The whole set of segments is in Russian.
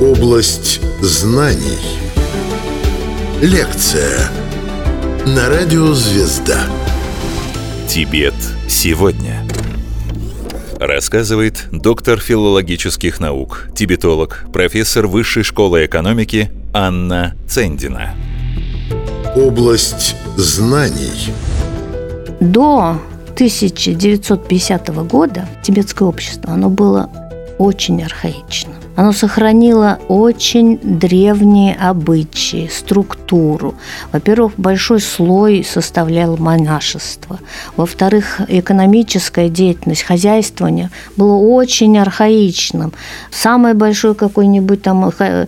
Область знаний. Лекция на радио «Звезда». Тибет сегодня. Рассказывает доктор филологических наук, тибетолог, профессор Высшей школы экономики Анна Цендина. Область знаний. До 1950 года тибетское общество, оно было очень архаичным. Оно сохранило очень древние обычаи, структуру. Во-первых, большой слой составлял монашество. Во-вторых, экономическая деятельность, хозяйствование было очень архаичным. Самый большой какой-нибудь там э,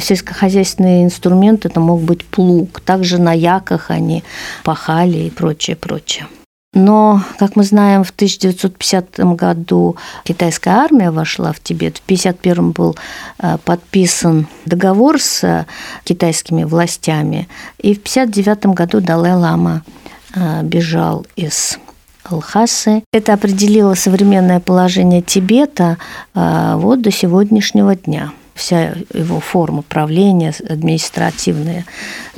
сельскохозяйственный инструмент это мог быть плуг. Также на яках они пахали и прочее, прочее. Но, как мы знаем, в 1950 году китайская армия вошла в Тибет. В 1951 был э, подписан договор с э, китайскими властями. И в 1959 году Далай-Лама э, бежал из Лхасы. Это определило современное положение Тибета вот до сегодняшнего дня вся его форма правления, административный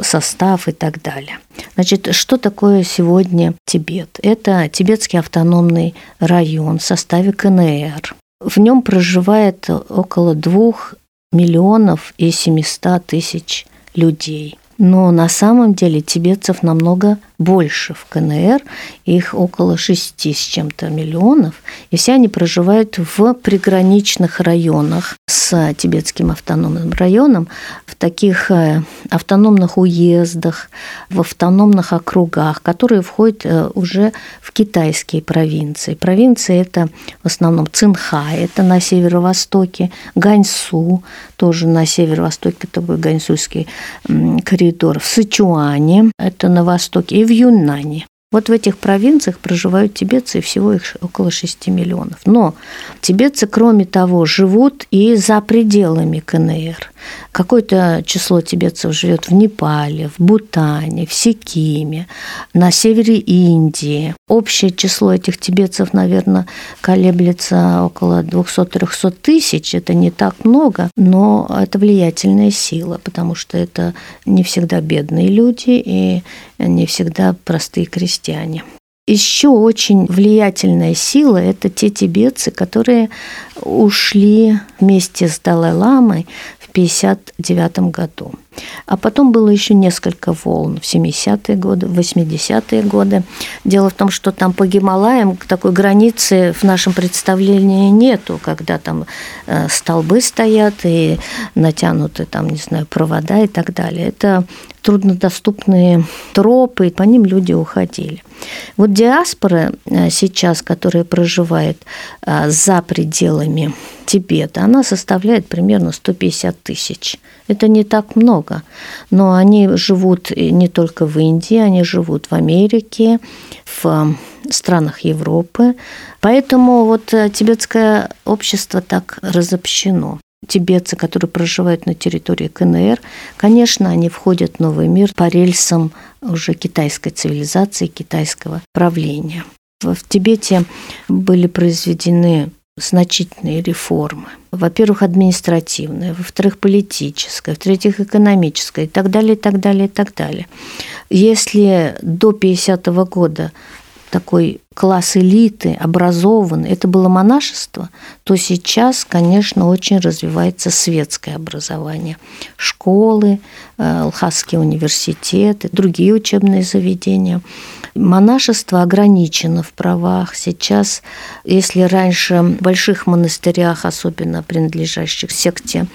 состав и так далее. Значит, что такое сегодня Тибет? Это Тибетский автономный район в составе КНР. В нем проживает около двух миллионов и семисот тысяч людей. Но на самом деле тибетцев намного больше в КНР, их около 6 с чем-то миллионов, и все они проживают в приграничных районах с тибетским автономным районом, в таких э, автономных уездах, в автономных округах, которые входят э, уже в китайские провинции. Провинции это в основном Цинхай, это на северо-востоке, Ганьсу, тоже на северо-востоке, это будет Ганьсуйский коридор, в Сычуане, это на востоке, и в Юннане. Вот в этих провинциях проживают тибетцы, всего их около 6 миллионов. Но тибетцы, кроме того, живут и за пределами КНР. Какое-то число тибетцев живет в Непале, в Бутане, в Сикиме, на севере Индии. Общее число этих тибетцев, наверное, колеблется около 200-300 тысяч. Это не так много, но это влиятельная сила, потому что это не всегда бедные люди и не всегда простые крестьяне. Еще очень влиятельная сила – это те тибетцы, которые ушли вместе с Далай-ламой 1959 году. А потом было еще несколько волн в 70-е годы, в 80-е годы. Дело в том, что там по Гималаям такой границы в нашем представлении нету, когда там э, столбы стоят и натянуты там, не знаю, провода и так далее. Это труднодоступные тропы, и по ним люди уходили. Вот диаспора э, сейчас, которая проживает э, за пределами Тибета, она составляет примерно 150 тысяч. Это не так много, но они живут не только в Индии, они живут в Америке, в странах Европы. Поэтому вот э, тибетское общество так разобщено тибетцы, которые проживают на территории КНР, конечно, они входят в новый мир по рельсам уже китайской цивилизации, китайского правления. В Тибете были произведены значительные реформы. Во-первых, административные, во-вторых, политическая, в-третьих, экономическая и так далее, и так далее, и так далее. Если до 50 -го года такой класс элиты, образованный, это было монашество, то сейчас, конечно, очень развивается светское образование. Школы, э, Лхасские университеты, другие учебные заведения. Монашество ограничено в правах. Сейчас, если раньше в больших монастырях, особенно принадлежащих секте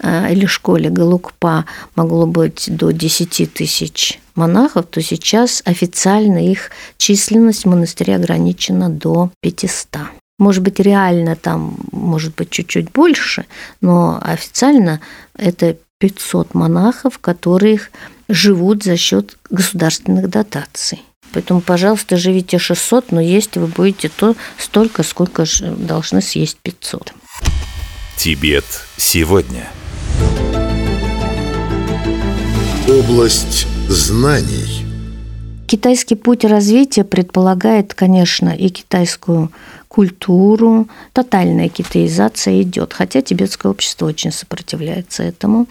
э, или школе Галукпа, могло быть до 10 тысяч монахов, то сейчас официально их численность в ограничена до 500. Может быть, реально там, может быть, чуть-чуть больше, но официально это 500 монахов, которые живут за счет государственных дотаций. Поэтому, пожалуйста, живите 600, но есть вы будете то столько, сколько должны съесть 500. Тибет сегодня. Область знаний. Китайский путь развития предполагает, конечно, и китайскую культуру, тотальная китаизация идет, хотя тибетское общество очень сопротивляется этому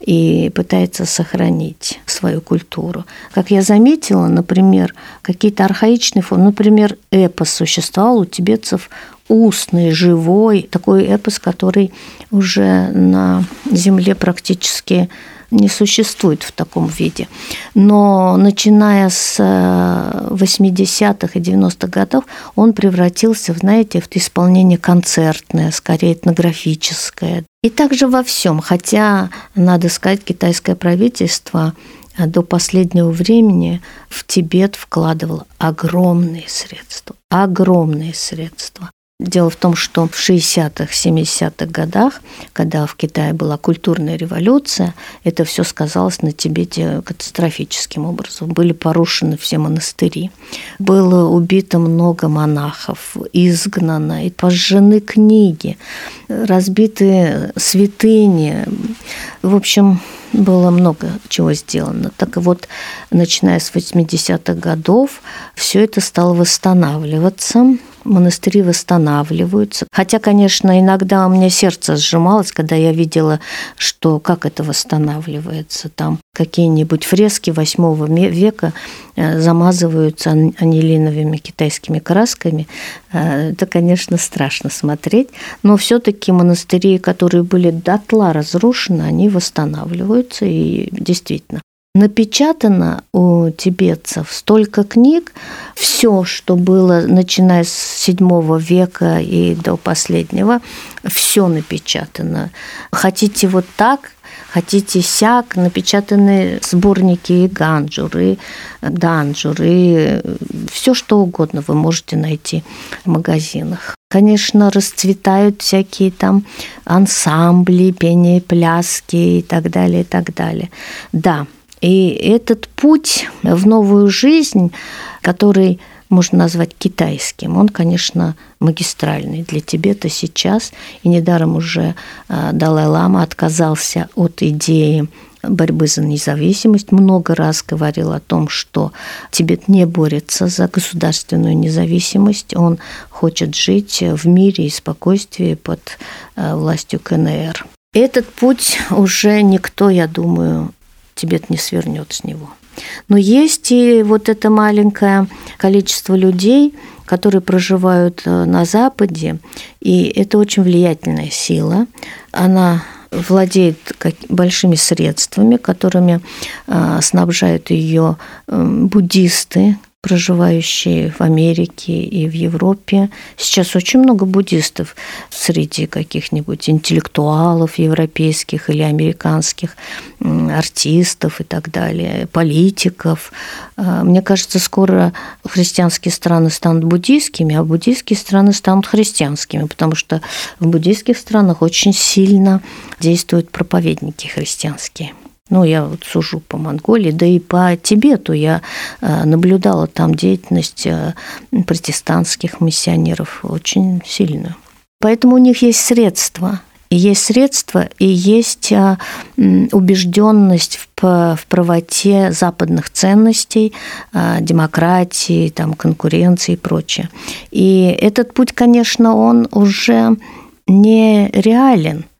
и пытается сохранить свою культуру. Как я заметила, например, какие-то архаичные формы, например, эпос существовал у тибетцев устный, живой, такой эпос, который уже на земле практически не существует в таком виде. Но начиная с 80-х э, и 90-х годов он превратился, знаете, в исполнение концертное, скорее этнографическое. И также во всем, хотя, надо сказать, китайское правительство до последнего времени в Тибет вкладывало огромные средства, огромные средства. Дело в том, что в 60-х, 70-х годах, когда в Китае была культурная революция, это все сказалось на Тибете катастрофическим образом. Были порушены все монастыри, было убито много монахов, изгнано, и пожжены книги, разбиты святыни. В общем, было много чего сделано. Так вот, начиная с 80-х годов, все это стало восстанавливаться монастыри восстанавливаются. Хотя, конечно, иногда у меня сердце сжималось, когда я видела, что как это восстанавливается. Там какие-нибудь фрески восьмого века э, замазываются анилиновыми китайскими красками. Э, это, конечно, страшно смотреть, но все-таки монастыри, которые были дотла разрушены, они восстанавливаются, и действительно напечатано у тибетцев столько книг, все, что было, начиная с VII века и до последнего, все напечатано. Хотите вот так, хотите сяк, напечатаны сборники и ганджуры, данджуры, все что угодно вы можете найти в магазинах. Конечно, расцветают всякие там ансамбли, пение, пляски и так далее, и так далее. Да, и этот путь в новую жизнь, который можно назвать китайским. Он, конечно, магистральный для Тибета сейчас. И недаром уже а, Далай-Лама отказался от идеи борьбы за независимость, много раз говорил о том, что Тибет не борется за государственную независимость, он хочет жить в мире и спокойствии под а, властью КНР. Этот путь уже никто, я думаю, Тибет не свернет с него. Но есть и вот это маленькое количество людей, которые проживают э, на Западе, и это очень влиятельная сила. Она владеет большими средствами, которыми э, снабжают ее э, буддисты, проживающие в Америке и в Европе. Сейчас очень много буддистов среди каких-нибудь интеллектуалов европейских или американских, артистов и так далее, политиков. А, мне кажется, скоро христианские страны станут буддийскими, а буддийские страны станут христианскими, потому что в буддийских странах очень сильно действуют проповедники христианские. Ну, я вот сужу по Монголии, да и по Тибету я э, наблюдала там деятельность э, протестантских миссионеров очень сильную. Поэтому у них есть средства. И есть средства, и есть э, убежденность в, правоте западных ценностей, демократии, там, конкуренции и прочее. И этот путь, конечно, он уже не реален –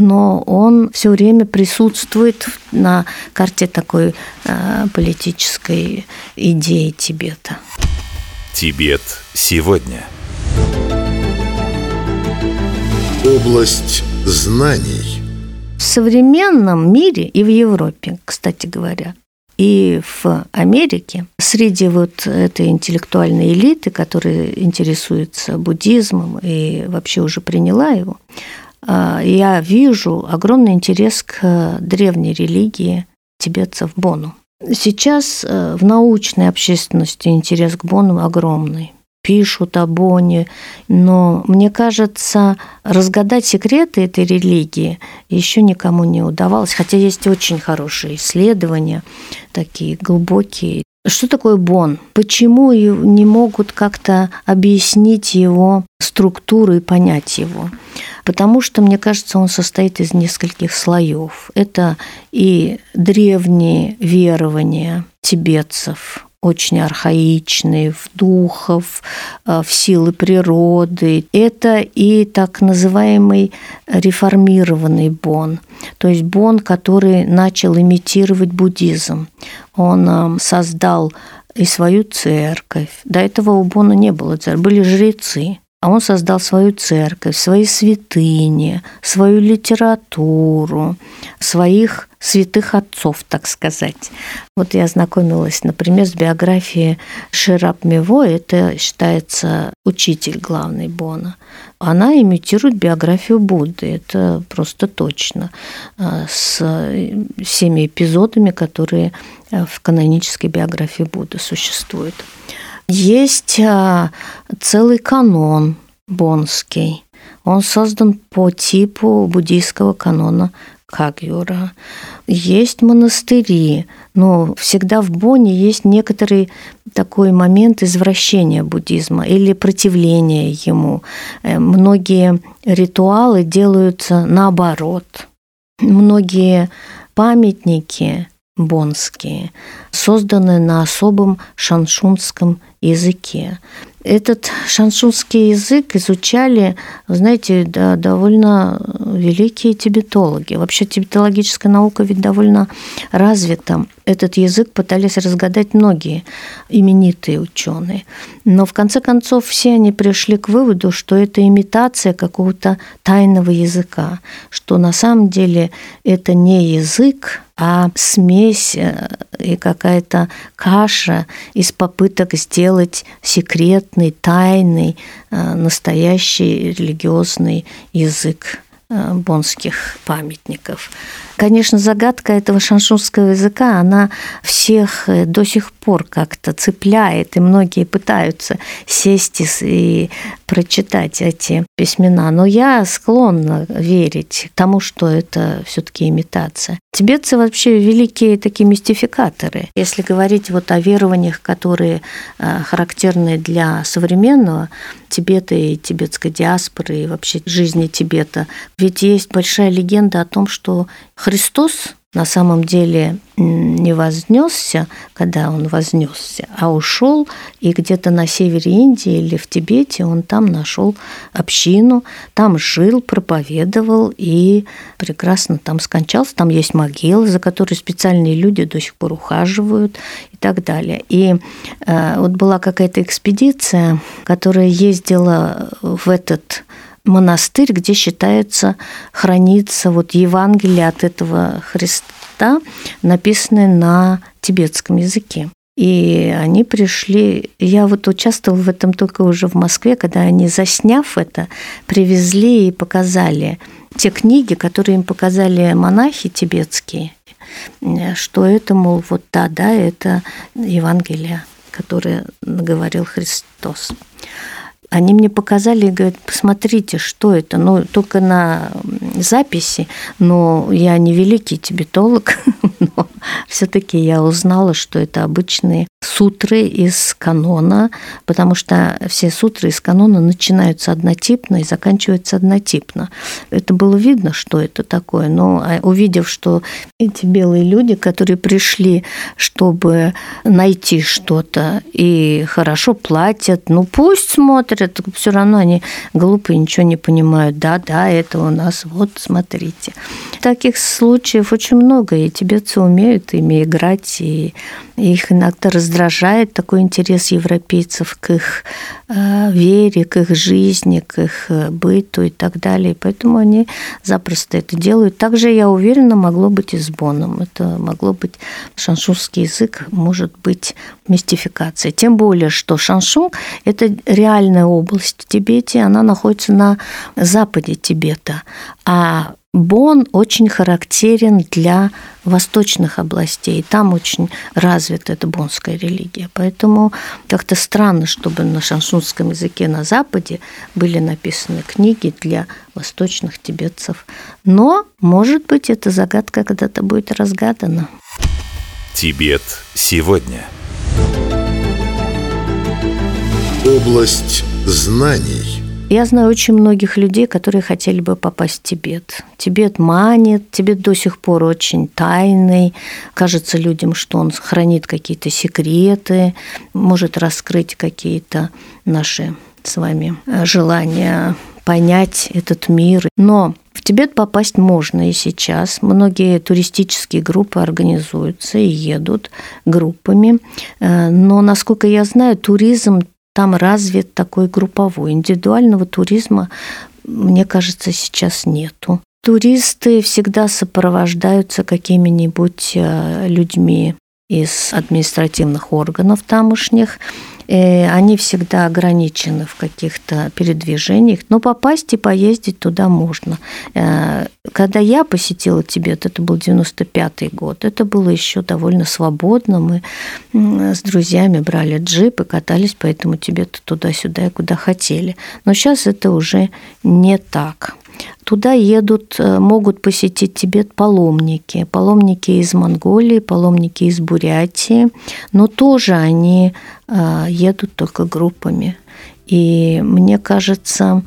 но он все время присутствует на карте такой э, политической идеи Тибета. Тибет сегодня. Область знаний. В современном мире и в Европе, кстати говоря, и в Америке среди вот этой интеллектуальной элиты, которая интересуется буддизмом и вообще уже приняла его, я вижу огромный интерес к древней религии тибетцев Бону. Сейчас э, в научной общественности интерес к Бону огромный. Пишут о Боне, но мне кажется, разгадать секреты этой религии еще никому не удавалось, хотя есть очень хорошие исследования, такие глубокие. Что такое Бон? Почему не могут как-то объяснить его структуру и понять его? потому что, мне кажется, он состоит из нескольких слоев. Это и древние верования тибетцев очень архаичный, в духов, э, в силы природы. Это и так называемый реформированный Бон, то есть Бон, который начал имитировать буддизм. Он э, создал и свою церковь. До этого у Бона не было церкви, были жрецы. А он создал свою церковь, свои святыни, свою литературу, своих святых отцов, так сказать. Вот я ознакомилась, например, с биографией Шираб Мево, это считается учитель главный Бона. Она имитирует биографию Будды, это просто точно, а, с всеми эпизодами, которые а, в канонической биографии Будды существуют. Есть а, целый канон бонский. Он создан по типу буддийского канона Кагюра. Есть монастыри, но всегда в Боне есть некоторый такой момент извращения буддизма или противления ему. Э, многие ритуалы делаются наоборот. Многие памятники бонские созданы на особом шаншунском языке. Этот шаншунский язык изучали, знаете, да, довольно великие тибетологи. Вообще тибетологическая наука ведь довольно развита. Этот язык пытались разгадать многие именитые ученые. Но в конце концов все они пришли к выводу, что это имитация какого-то тайного языка, что на самом деле это не язык, а смесь э, и какая-то каша из попыток сделать секретный, тайный, э, настоящий религиозный язык бонских памятников. Конечно, загадка этого шаншунского языка, она всех э, до сих пор как-то цепляет, и многие пытаются сесть и прочитать эти письмена. Но я склонна верить тому, что это все-таки имитация. Тибетцы вообще великие такие мистификаторы. Если говорить вот о верованиях, которые э, характерны для современного Тибета и тибетской диаспоры, и вообще жизни Тибета, ведь есть большая легенда о том, что Христос на самом деле не вознесся, когда он вознесся, а ушел и где-то на севере Индии или в Тибете он там нашел общину, там жил, проповедовал и прекрасно там скончался. Там есть могила, за которой специальные люди до сих пор ухаживают и так далее. И э, вот была какая-то экспедиция, которая ездила в этот монастырь, где считается, хранится вот Евангелие от этого Христа, написанное на тибетском языке. И они пришли, я вот участвовала в этом только уже в Москве, когда они, засняв это, привезли и показали те книги, которые им показали монахи тибетские, что это, мол, вот да, да, это Евангелие, которое говорил Христос они мне показали и говорят, посмотрите, что это. Ну, только на записи, но я не великий тибетолог, но все-таки я узнала, что это обычные сутры из канона, потому что все сутры из канона начинаются однотипно и заканчиваются однотипно. Это было видно, что это такое, но а увидев, что эти белые люди, которые пришли, чтобы найти что-то и хорошо платят, ну пусть смотрят, все равно они глупые, ничего не понимают. Да, да, это у нас, вот смотрите. Таких случаев очень много, и тибетцы умеют ими играть, и их иногда раздражает такой интерес европейцев к их э, вере, к их жизни, к их э, быту и так далее. Поэтому они запросто это делают. Также, я уверена, могло быть и с Боном. Это могло быть шаншунский язык, может быть мистификация. Тем более, что Шаншун – это реальная область в Тибете, она находится на западе Тибета. А Бон очень характерен для восточных областей. Там очень развита эта бонская религия. Поэтому как-то странно, чтобы на шаншунском языке на Западе были написаны книги для восточных тибетцев. Но, может быть, эта загадка когда-то будет разгадана. Тибет сегодня. Область знаний – Я знаю очень многих людей, которые хотели бы попасть в Тибет. Тибет манит, Тибет до сих пор очень тайный. Кажется людям, что он хранит какие-то секреты, может раскрыть какие-то наши с вами желания понять этот мир. Но в Тибет попасть можно и сейчас. Многие туристические группы организуются и едут группами. Э, но, насколько я знаю, туризм там развит такой групповой. Индивидуального туризма, мне кажется, сейчас нету. Туристы всегда сопровождаются какими-нибудь э, людьми из административных органов тамошних, Э, они всегда ограничены в каких-то передвижениях, но попасть и поездить туда можно. Э, когда я посетила Тибет, это был 95-й год, это было еще довольно свободно. Мы с друзьями брали джип и катались по этому Тибету туда-сюда и куда хотели. Но сейчас это уже не так. Туда едут, э, могут посетить Тибет паломники. Паломники из Монголии, паломники из Бурятии. Но тоже они э, едут только группами. И мне кажется,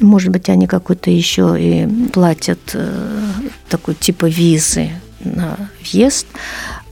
может быть, они какой-то еще и платят э, такой типа визы на въезд.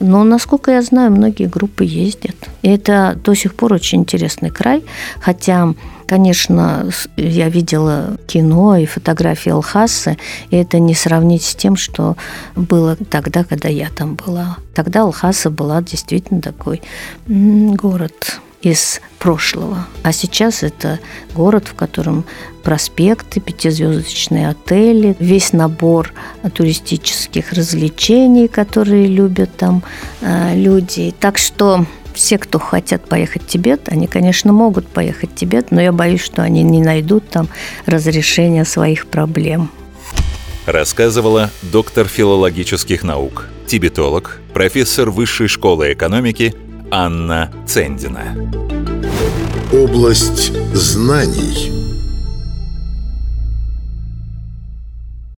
Но, насколько я знаю, многие группы ездят. И это до сих пор очень интересный край. Хотя, конечно, я видела кино и фотографии Алхасы, и это не сравнить с тем, что было тогда, когда я там была. Тогда Алхаса была действительно такой город из прошлого. А сейчас это город, в котором проспекты, пятизвездочные отели, весь набор туристических развлечений, которые любят там э, люди. Так что все, кто хотят поехать в Тибет, они, конечно, могут поехать в Тибет, но я боюсь, что они не найдут там разрешения своих проблем. Рассказывала доктор филологических наук, тибетолог, профессор Высшей школы экономики Анна Цендина. Область знаний –